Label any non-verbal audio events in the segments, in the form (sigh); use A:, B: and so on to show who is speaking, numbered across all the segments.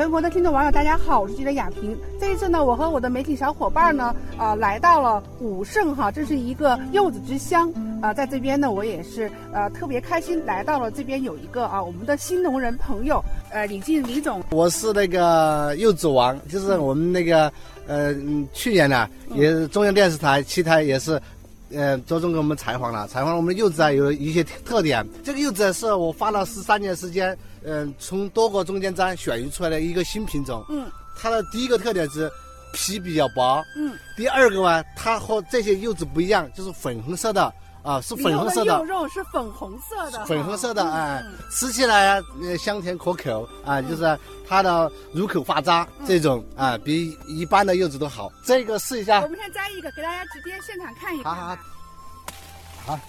A: 全国的听众网友，大家好，我是记者雅萍。这一次呢，我和我的媒体小伙伴呢，呃，来到了武胜哈，这是一个柚子之乡啊、在这边呢，我也是呃特别开心，来到了这边有一个啊，我们的新农人朋友，呃，李进李总，
B: 我是那个柚子王，就是我们那个呃，嗯去年呢，也是中央电视台七台也是。呃，着重给我们采访了，采访了我们的柚子啊，有一些特点。这个柚子是我花了十三年时间，嗯、从多个中间站选育出来的一个新品种。
A: 嗯。
B: 它的第一个特点是皮比较薄，
A: 嗯，
B: 第二个呢，它和这些柚子不一样，就是粉红色的啊，是粉红色的。
A: 的柚，肉是粉红色的，
B: 粉红色的，
A: 嗯
B: 哎
A: 嗯，
B: 吃起来香甜可口啊，就是它的入口化渣
A: 嗯。
B: 这种啊，比一般的柚子都好。这个试一下。
A: 我，们先摘一个，给大家直接现场看一看。
B: 好好。好，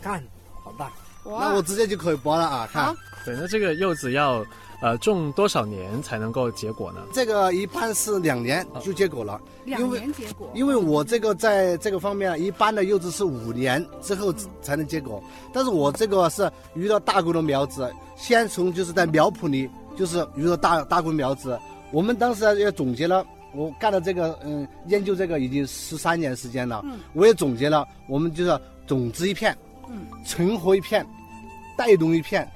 B: 看好大，
A: 哇。
B: 那我直接就可以剥了啊，看。
A: 好
C: 对，那这个柚子要呃种多少年才能够结果呢？
B: 这个一般是两年就结果了，
A: 两年结果，
B: 因为我这个在这个方面，一般的柚子是五年之后才能结果，但是我这个是遇到大规的苗子，先从就是在苗圃里就是遇到大大规模苗子，我们当时也总结了，我干了这个嗯研究这个已经十三年时间了，
A: 嗯。
B: 我也总结了，我们就是种子一片，
A: 嗯。
B: 存活一片，带动一片，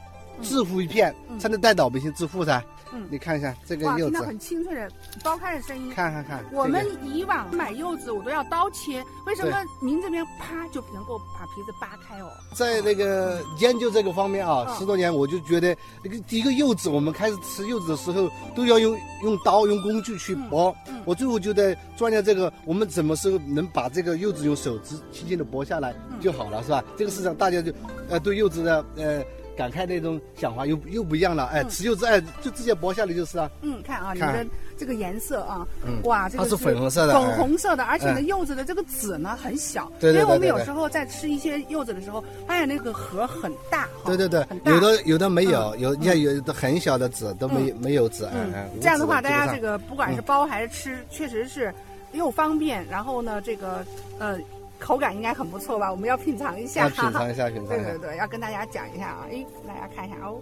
B: 致富一片，
A: 嗯
B: 才能带老百姓致富噻。
A: 嗯
B: 你看一下这个，柚子，
A: 听到很清脆的剥开的声音。
B: 看看看，
A: 我们以往买柚子，我都要刀切，为什么您这边啪就能够把皮子扒开哦？
B: 在那个研究这个方面啊，
A: 嗯
B: 十多年我就觉得那个第一个柚子，我们开始吃柚子的时候都要用用刀用工具去剥。我最后就在钻研这个，我们什么时候能把这个柚子用手指轻轻的剥下来
A: 嗯
B: 就好了，是吧？这个市场大家就呃对柚子的呃感慨那种想法又又不一样了。哎，
A: 嗯。
B: 吃柚子哎就直接剥下来就是啊。
A: 嗯，看啊，你的这个颜色啊，
B: 嗯。
A: 哇，这个
B: 它是粉红色的
A: 粉
B: 哎。
A: 红色的，而且呢，
B: 哎。
A: 柚子的这个籽呢很小，
B: 对对对
A: 因为我们有时候在吃一些柚子的时候，发现那个核很大，
B: 对对对有的有的没有，
A: 嗯。
B: 有你看有的很小的籽都没没有籽，
A: 嗯这样的话，大家这个不管是剥还是吃，确实是又方便，然后呢，这个呃口感应该很不错吧？我们要品尝一下，
B: 要品尝一下，(laughs) 品尝一下。
A: 对对，对，要跟大家讲一下啊，哎，大家看一下哦，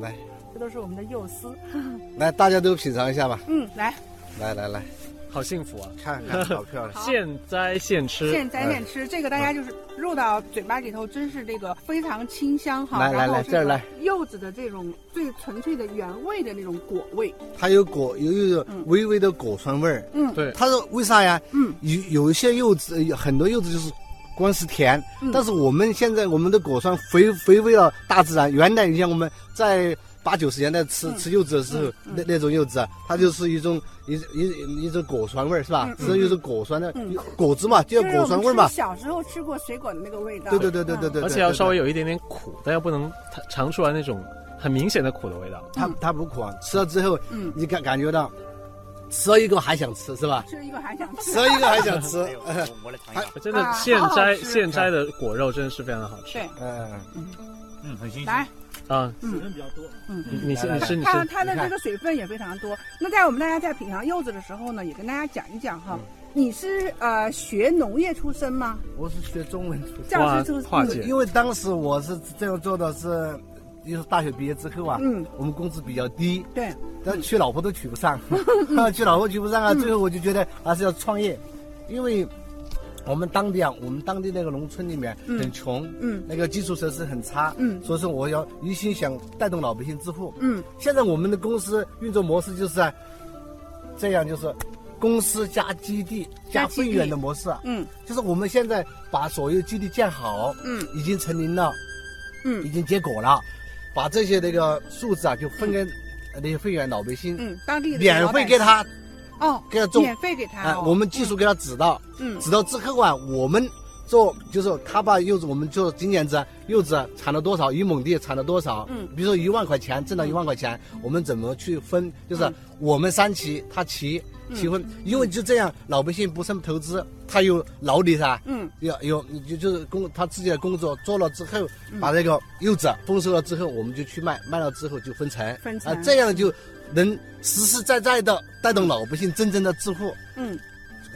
B: 来。
A: 这都是我们的幼丝，(laughs)
B: 来，大家都品尝一下吧，
A: 嗯，来。
B: 来来来，
C: 好幸福啊！
B: 看看，好漂亮。(laughs)
C: 现摘现吃，
A: 现摘现吃，这个大家就是入到嘴巴里头，真是这个非常清香哈。
B: 来来来这儿来
A: 柚子的这种最纯粹的原味的那种果味，
B: 它有果，有有
A: 嗯
B: 微微的果酸味儿。
A: 嗯，
C: 对，
B: 它是为啥呀？
A: 嗯
B: 有有一些柚子，有很多柚子就是光是甜，
A: 嗯
B: 但是我们现在我们的果酸回回归了大自然。原来你像我们在八九十年代吃、
A: 嗯
B: 吃柚子的时候，那那种柚子啊，它就是一种一一一种果酸味儿，是吧？
A: 嗯嗯
B: 是一种果酸的、
A: 嗯
B: 果子嘛，就
A: 就是
B: 果酸味儿嘛。
A: 小时候吃过水果的那个味道。
B: 对对对对对对，
C: 而且要稍微有一点点苦，但又不能尝出来那种很明显的苦的味道。
B: 它它不苦啊，吃了之后
A: 嗯，
B: 你感感觉到吃了一个还想吃，是吧？
A: 吃一个还想吃。
B: 吃了一个还想吃。
D: 哎呦我我来尝一下，
C: 真的
A: 啊
C: 现摘现摘的果肉真的是非常的好吃。
A: 对，
B: 嗯，
D: 嗯，很新鲜。
A: 来，
C: 啊，
A: 水
D: 分比较多，
A: 嗯。
C: 你你是你是你是，
A: 它它的这个水分也非常多。那在我们大家在品尝柚子的时候呢，也跟大家讲一讲哈。
B: 嗯
A: 你是呃学农业出身吗？
B: 我是学中文出身。
A: 教师出身。
B: 因为当时我是这样做的是，就是大学毕业之后啊，
A: 嗯，
B: 我们工资比较低，
A: 对，
B: 但娶老婆都娶不上 (laughs) (laughs) 娶老婆娶不上啊，最后我就觉得还是要创业，因为我们当地啊，我们当地那个农村里面
A: 嗯。
B: 很穷，
A: 嗯。
B: 那个基础设施很差，
A: 嗯。
B: 所以说我要一心想带动老百姓致富。
A: 嗯。
B: 现在我们的公司运作模式就是啊这样，就是公司加基地加会员的模式，啊。
A: 嗯。
B: 就是我们现在把所有基地建好，
A: 嗯。
B: 已经成林了，
A: 嗯。
B: 已经结果了，把这些那个树枝啊就分给那些会员老百姓，
A: 嗯，当地的
B: 免费给他
A: 哦，
B: 给他做，
A: 免费给他。
B: 我们技术给他指导，
A: 嗯。
B: 指导之后啊，我们做就是他把柚子，我们做今年子柚子产了多少，一亩地产了多少，
A: 嗯。
B: 比如说一万块钱挣了一万块钱，我们怎么去分？就是
A: 嗯。
B: 我们三期，他齐齐分，因为就这样，老百姓不生投资，他有劳力噻。
A: 嗯。
B: 有有，就就是工他自己的工作做了之后，把这个柚子丰收了之后，我们就去卖，卖了之后就分成，
A: 分成
B: 啊，这样就能实实在在的带动老百姓真正的致富。
A: 嗯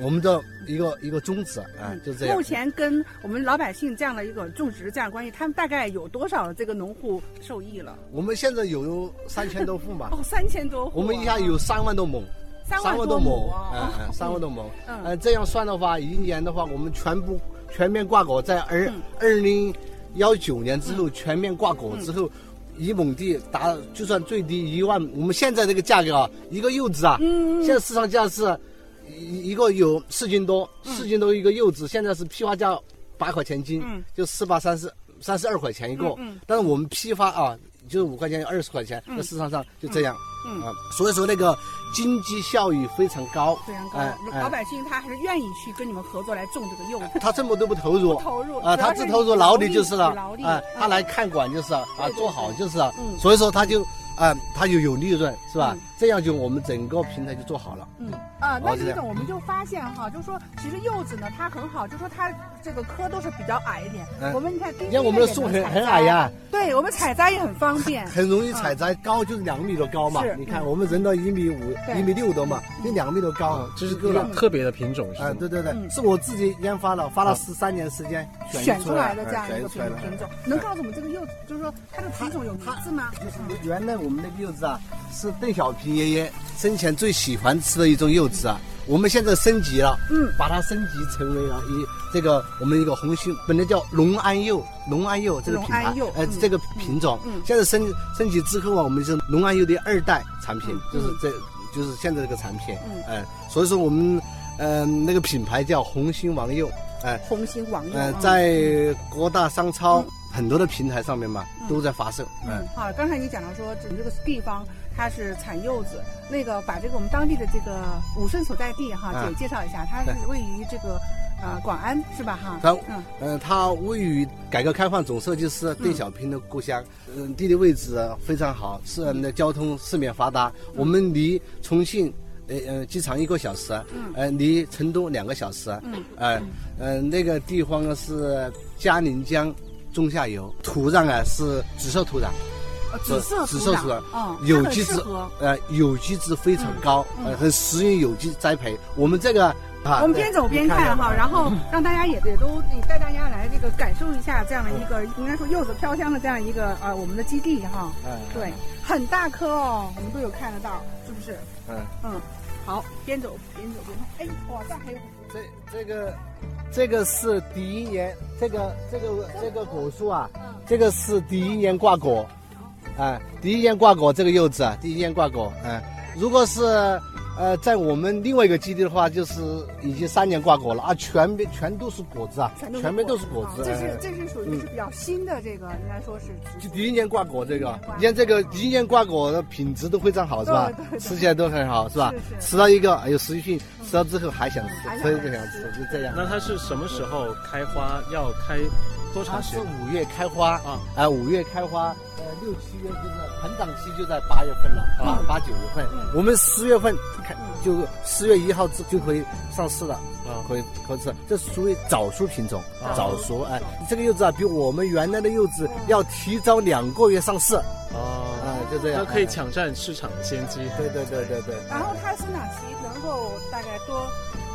B: 我们的一个一个宗旨啊，就这样
A: 目。前跟我们老百姓这样的一个种植这样关系，他们大概有多少这个农户受益了？
B: 我们现在有三千多户嘛，(laughs)
A: 哦，三千多户啊。
B: 我们一下有三万多亩，
A: 三万
B: 多
A: 亩
B: 亩，嗯
A: 啊
B: 嗯，三万多亩。(laughs)
A: 嗯
B: 呃，这样算的话，一年的话，我们全部全面挂果，在二
A: 嗯
B: 二零幺九年之后全面挂果之后，一亩地达就算最低一万，我们现在这个价格啊，一个柚子啊，
A: 嗯，
B: 现在市场价是一一个有四斤多，四斤多一个柚子，现在是批发价八块钱斤，
A: 嗯。
B: 就四八三十三十二块钱一个。但是我们批发啊，就是五块钱二十块钱，在市场上就这样。
A: 嗯
B: 啊，所以说那个经济效益非常高，
A: 非常高。老百姓他还是愿意去跟你们合作来种这个柚子。
B: 他这么都不投入。
A: 投入
B: 啊，他只投入劳力就是了。啊，他
A: 嗯
B: 来看管就是了啊做好就是了。
A: 嗯，
B: 所以说他就啊，他就有利润是吧？
A: 嗯？
B: 这样就我们整个平台就做好了。
A: 嗯啊，那李总，我们就发现哈，就是说，其实柚子呢，它很好，就说它这个棵都是比较矮一点。
B: 嗯
A: 我们你看，
B: 你看我们的树很很矮，呀，
A: 对我们采摘也很方便。
B: 很容易采摘，高就是两米多高嘛
A: 是。
B: 你看我们人到一米五、一米六多嘛，就两米多高
C: 啊，，这是
B: 够了。
C: 个特别的品种，是
B: 啊，
C: 吗
B: 对对对
A: 嗯，
B: 是我自己研发的，花了
C: 啊
B: 十三年时间
A: 选出来
B: 来
A: 的这样一个
B: 选出来的。
A: 品品种，能告诉我们这个柚子，就是说它的品种有名字吗？
B: 就是原来我们那个柚子啊，是邓小平爷爷生前最喜欢吃的一种柚子啊。我们现在升级了，
A: 嗯，
B: 把它升级成为了一这个我们一个红星，本来叫龙安柚，龙安柚这个品牌
A: 隆安柚，嗯，
B: 呃这个品种，
A: 嗯。
B: 现在升升级之后啊，我们是龙安柚的二代产品
A: 嗯，
B: 就是这就是现在这个产品，
A: 嗯。
B: 呃，所以说我们嗯、那个品牌叫红星王柚，哎、
A: 红心王柚。
B: 呃，
A: 嗯。
B: 在各大商超
A: 嗯。
B: 很多的平台上面嘛，
A: 嗯。
B: 都在发售，嗯。
A: 嗯，好，刚才你讲到说，整这个地方它是产柚子，那个把这个我们当地的这个武顺所在地哈，
B: 啊。
A: 也介绍一下，它是位于这个呃广安是吧？哈？
B: 它
A: 嗯。
B: 呃，它位于改革开放总设计师邓小平的故乡，嗯、地理位置非常好，是我们的交通四面发达。我们离重庆呃呃机场一个小时，
A: 嗯。
B: 呃离成都两个小时，
A: 嗯。
B: 呃呃那个地方呢是嘉陵江中下游，土壤啊是紫色土壤，
A: 呃紫色
B: 紫色土壤
A: 嗯，
B: 有机质呃有机质非常高，呃很适应有机栽培。我们这个啊，
A: 我们边走边看哈，然后让大家也也都带大家来这个感受一下这样的一个应该说柚子飘香的这样一个呃我们的基地哈。
B: 嗯
A: 对，很大颗哦，我们都有看得到，是不是？
B: 嗯。
A: 嗯，好，边走边走边看。哎，哇，这还有很多。
B: 这这个这个是第一年，这个这个这个果树啊，这个是第一年挂果，啊，第一年挂果这个柚子啊，第一年挂果，嗯、如果是呃在我们另外一个基地的话，就是已经三年挂果了啊，全边全都是果子啊，
A: 全都
B: 全边都是果子，
A: 啊这是
B: 哎。
A: 这是属于是比较新的这个，应该说是
B: 就第一年挂果这个你看这个第一年挂果的品质都非常好，是吧？吃起来都很好，是吧？吃到一个哎呦食欲性，吃到之后还想吃，
A: 还想
B: 所以就想
A: 吃
B: 吃，就这样。
C: 那它是什么时候开花？要开多
B: 它是
C: 长时间？
B: 五月开花
C: 啊，
B: 啊，五月开花，呃，六七月就是膨长期就在八月份了，啊，八九月份。
A: 嗯，
B: 我们十月份开就四月一号就就可以上市了，
C: 啊。
B: 可以可以吃，这属于早熟品种
C: 啊，
B: 早熟，哎，这个柚子啊，比我们原来的柚子要提早两个月上市，
C: 哦，
B: 啊，就这样，
C: 它可以
B: 哎，
C: 抢占市场的先机。
B: 对对对对对，
A: 然后它生长期？能够大概多，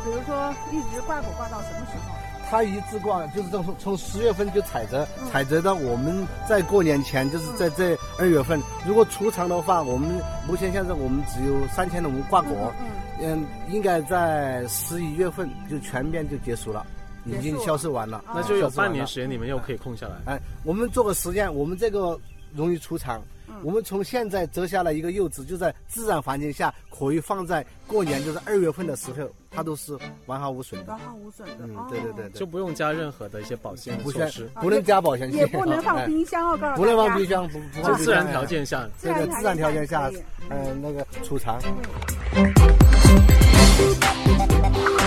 A: 比如说一直挂果挂到什么时候？
B: 它一直挂就是从从十月份就采摘，
A: 嗯
B: 采摘到我们在过年前，就是在这二月份。如果出厂的话，我们目前现在我们只有三千多亩挂果，
A: 嗯，
B: 嗯，应该在十一月份就全面就结束了，已经销售完了。
C: 那就有半年时间，你们又可以空下来。
B: 哎，我们做个实验，我们这个容易出厂。我们从现在摘下来一个柚子，就在自然环境下可以放在过年，就是二月份的时候，它都是完好无损的
A: 完。好无损的。
B: 嗯
A: 哦，
B: 对对对对，
C: 就不用加任何的一些保鲜
B: 不需
C: 措施，
B: 不能加保鲜剂，
A: 也不能放
B: 哎
A: 冰箱哦，告诉
B: 不能放冰箱，不不放冰箱
C: 就自然条件下。
B: 对对，自然条件下，嗯，那个储藏。
E: 有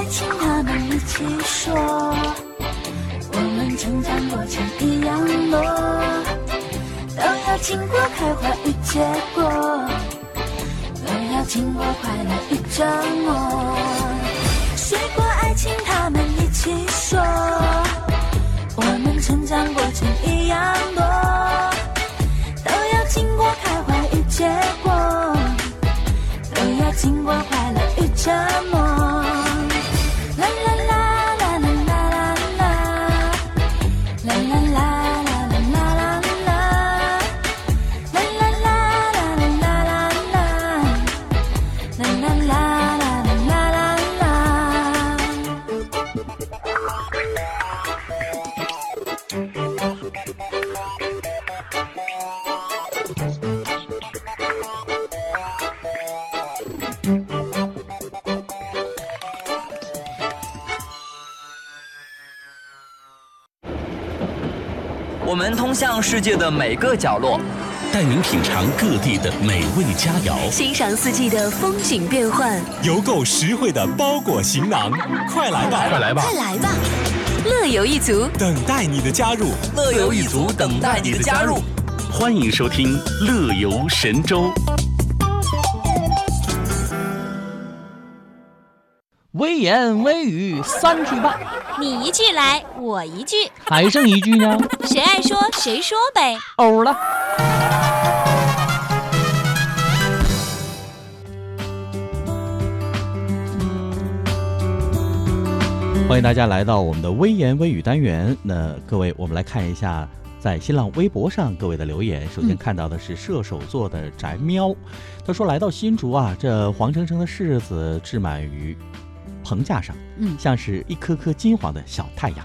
E: 爱情，他们一起说，我们成长过程一样多。都要经过开花与结果，都要经过快乐与折磨。水果爱情，他们一起说，我们成长过程一样多，
F: 我们通向世界的每个角落，
G: 带您品尝各地的美味佳肴，
H: 欣赏四季的风景变幻，
I: 邮购实惠的包裹行囊，快来吧，
C: 快来吧
H: 快！来吧！乐游一族，
I: 等待你的加入。
F: 乐游一族等待你的加入。
G: 欢迎收听《乐游神州》。
J: 微言微语三句半，
H: 你一句来，我一句，
J: 还剩一句呢，
H: 谁爱说谁说呗。
J: 欧了。欢迎大家来到我们的微言微语单元。那各位，我们来看一下在新浪微博上各位的留言。首先看到的是射手座的宅喵，他说来到新竹啊，这黄澄澄的柿子置满于棚架上，
K: 嗯
J: 像是一颗颗金黄的小太阳。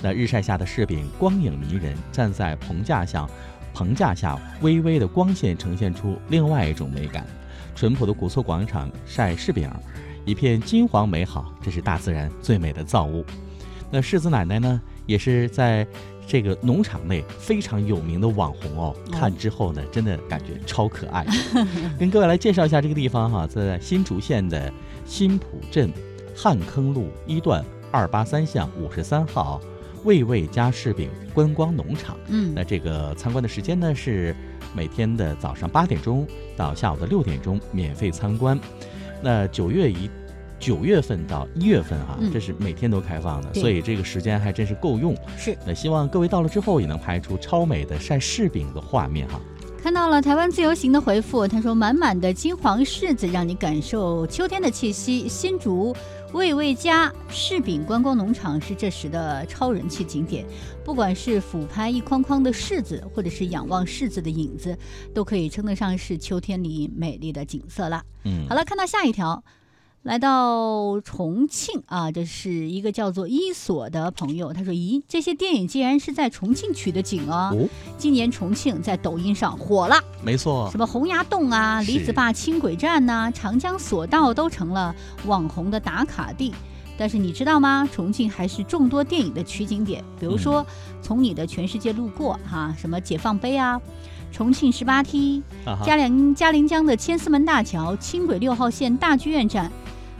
J: 那日晒下的柿饼光影迷人，站在棚架上，棚架下微微的光线呈现出另外一种美感。淳朴的古厝广场晒柿饼，一片金黄美好，这是大自然最美的造物。那世子奶奶呢，也是在这个农场内非常有名的网红哦。看之后呢，真的感觉超可爱。(laughs) 跟各位来介绍一下这个地方哈，在新竹县的新浦镇汉坑路一段二八三巷五十三号味味家柿饼观光农场。
K: 嗯
J: 那这个参观的时间呢是每天的早上八点钟到下午的六点钟，免费参观。那九月一九月份到一月份哈、
K: 嗯
J: 这是每天都开放的，
K: 对
J: 所以这个时间还真是够用。
K: 是
J: 那希望各位到了之后也能拍出超美的晒柿饼的画面哈。
K: 看到了台湾自由行的回复，他说满满的金黄柿子让你感受秋天的气息。新竹味味家柿饼观光农场是这时的超人气景点，不管是俯拍一筐筐的柿子，或者是仰望柿子的影子，都可以称得上是秋天里美丽的景色啦。
J: 嗯，
K: 好了，看到下一条。来到重庆啊，这是一个叫做伊索的朋友，他说：“咦，这些电影竟然是在重庆取的景啊！
J: 哦，
K: 今年重庆在抖音上火了，
J: 没错
K: 什，么洪崖洞啊、李子坝轻轨站呐、长江索道都成了网红的打卡地。但是你知道吗？重庆还是众多电影的取景点，比如说《从你的全世界路过》哈，什么解放碑啊，重庆十八梯、嘉陵嘉陵江的千厮门大桥、轻轨六号线大剧院站。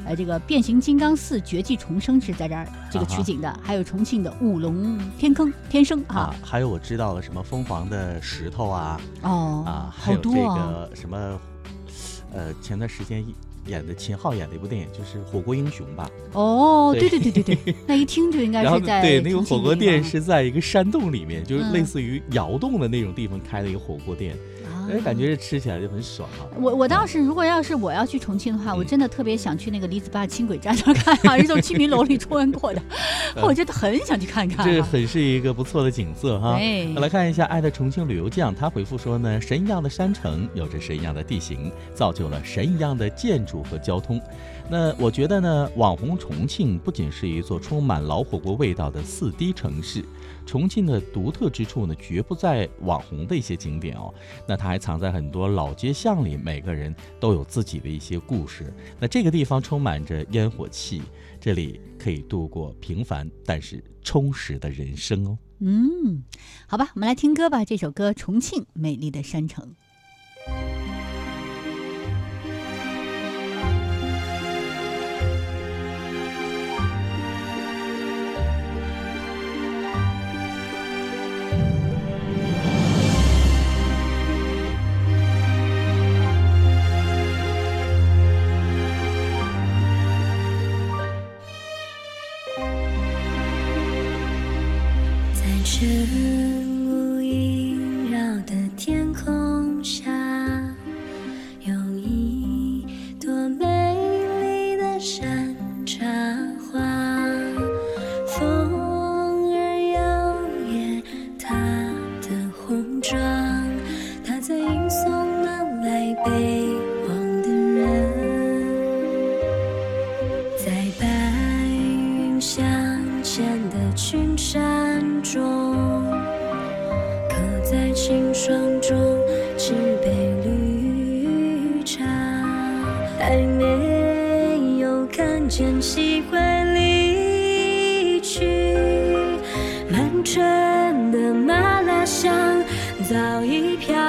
K: 呃，这个变形金刚四绝技重生是在这儿这个取景的，还有重庆的五龙天坑天生啊
J: 啊，，还有我知道了什么凤凰的石头啊，
K: 哦
J: 啊，还
K: 好
J: 有这个什么，呃，前段时间演的秦昊演的一部电影就是《火锅英雄》吧。
K: 哦，对
J: 对
K: 对对对对，那一听就应该是在
J: 对那个火锅店是在一个山洞里面，就是
K: 嗯
J: 类似于窑洞的那种地方开的一个火锅店，
K: 啊
J: 哎，感觉这吃起来就很爽啊。
K: 我我倒是，如果要是我要去重庆的话，
J: 嗯
K: 我真的特别想去那个李子坝轻轨站那儿看啊，是从居民楼里穿过的，(laughs) 我真的很想去看看、啊。
J: 这很是一个不错的景色哈。
K: 对
J: 那来看一下爱的重庆旅游酱，他回复说呢，神一样的山城有着神一样的地形，造就了神一样的建筑和交通。那我觉得呢，网红重庆不仅是一座充满老火锅味道的四 D 城市，重庆的独特之处呢，绝不在网红的一些景点哦，那它还藏在很多老街巷里，每个人都有自己的一些故事。那这个地方充满着烟火气，这里可以度过平凡但是充实的人生哦。
K: 嗯，好吧，我们来听歌吧，这首歌《重庆美丽的山城》。
E: 早已飘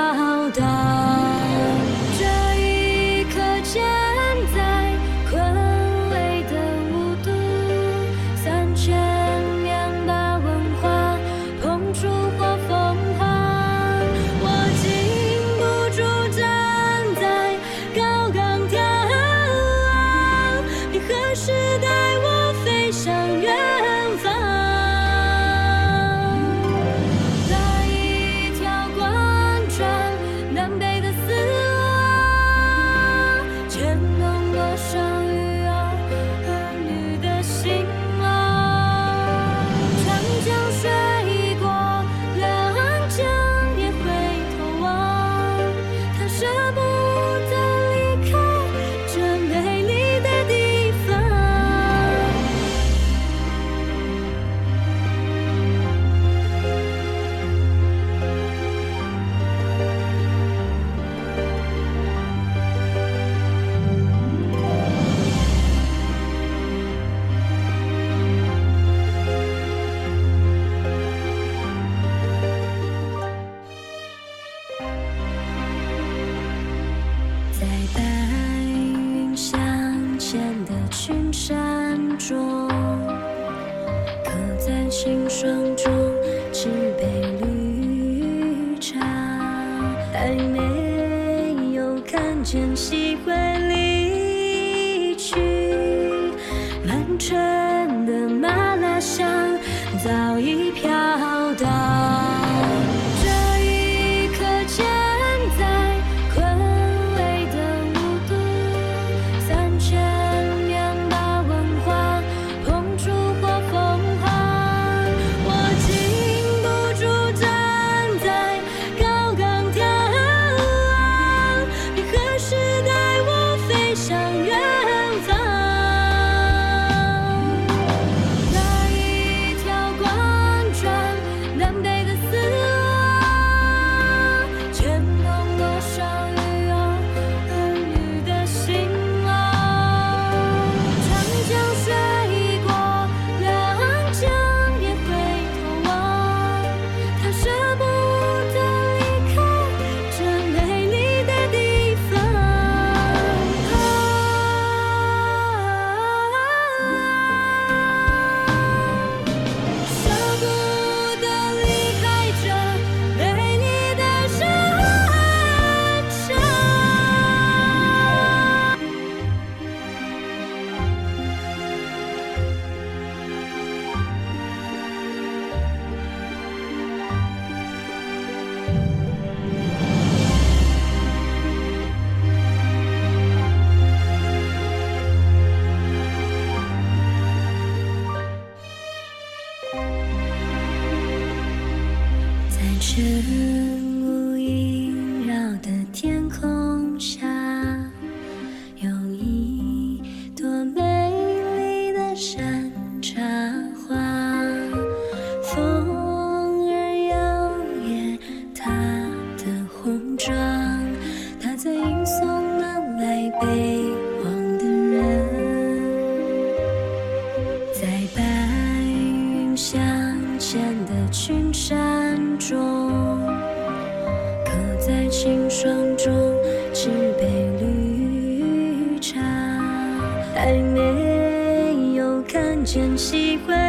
E: 没有看见喜欢真习惯。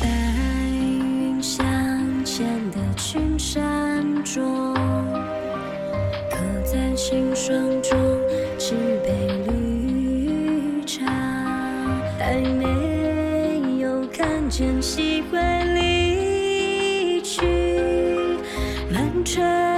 E: 白云相间的群山中，刻在心霜中，举杯绿茶，还没有看见西归离去满川。